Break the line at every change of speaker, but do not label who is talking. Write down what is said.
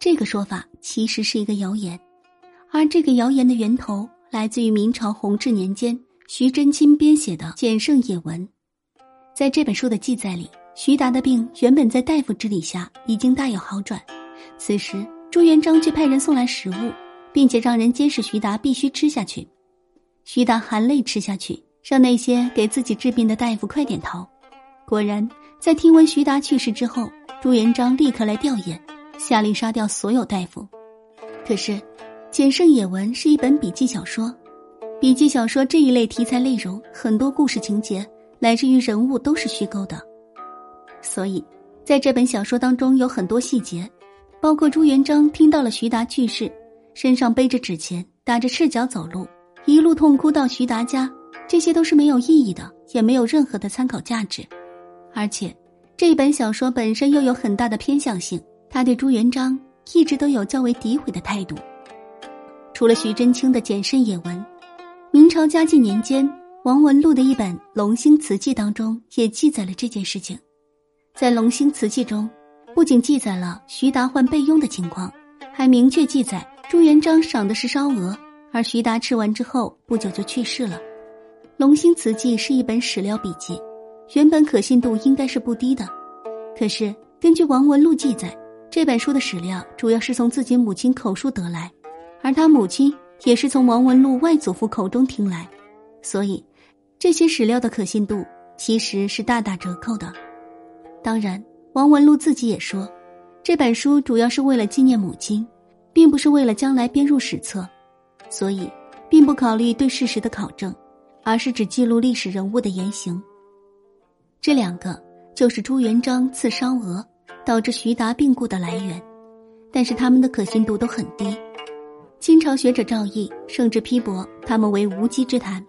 这个说法其实是一个谣言，而这个谣言的源头来自于明朝弘治年间徐祯卿编写的《简圣野文》。在这本书的记载里，徐达的病原本在大夫治理下已经大有好转，此时朱元璋却派人送来食物，并且让人监视徐达必须吃下去。徐达含泪吃下去，让那些给自己治病的大夫快点逃。果然，在听闻徐达去世之后，朱元璋立刻来吊唁。下令杀掉所有大夫。可是，《简圣野文》是一本笔记小说，笔记小说这一类题材内容，很多故事情节乃至于人物都是虚构的。所以，在这本小说当中有很多细节，包括朱元璋听到了徐达去世，身上背着纸钱，打着赤脚走路，一路痛哭到徐达家，这些都是没有意义的，也没有任何的参考价值。而且，这本小说本身又有很大的偏向性。他对朱元璋一直都有较为诋毁的态度。除了徐祯卿的简慎野闻，明朝嘉靖年间王文禄的一本《龙兴词记》当中也记载了这件事情。在《龙兴词记》中，不仅记载了徐达患背痈的情况，还明确记载朱元璋赏的是烧鹅，而徐达吃完之后不久就去世了。《龙兴词记》是一本史料笔记，原本可信度应该是不低的，可是根据王文禄记载。这本书的史料主要是从自己母亲口述得来，而他母亲也是从王文禄外祖父口中听来，所以这些史料的可信度其实是大打折扣的。当然，王文禄自己也说，这本书主要是为了纪念母亲，并不是为了将来编入史册，所以并不考虑对事实的考证，而是只记录历史人物的言行。这两个就是朱元璋刺烧鹅。导致徐达病故的来源，但是他们的可信度都很低。清朝学者赵翼甚至批驳他们为无稽之谈。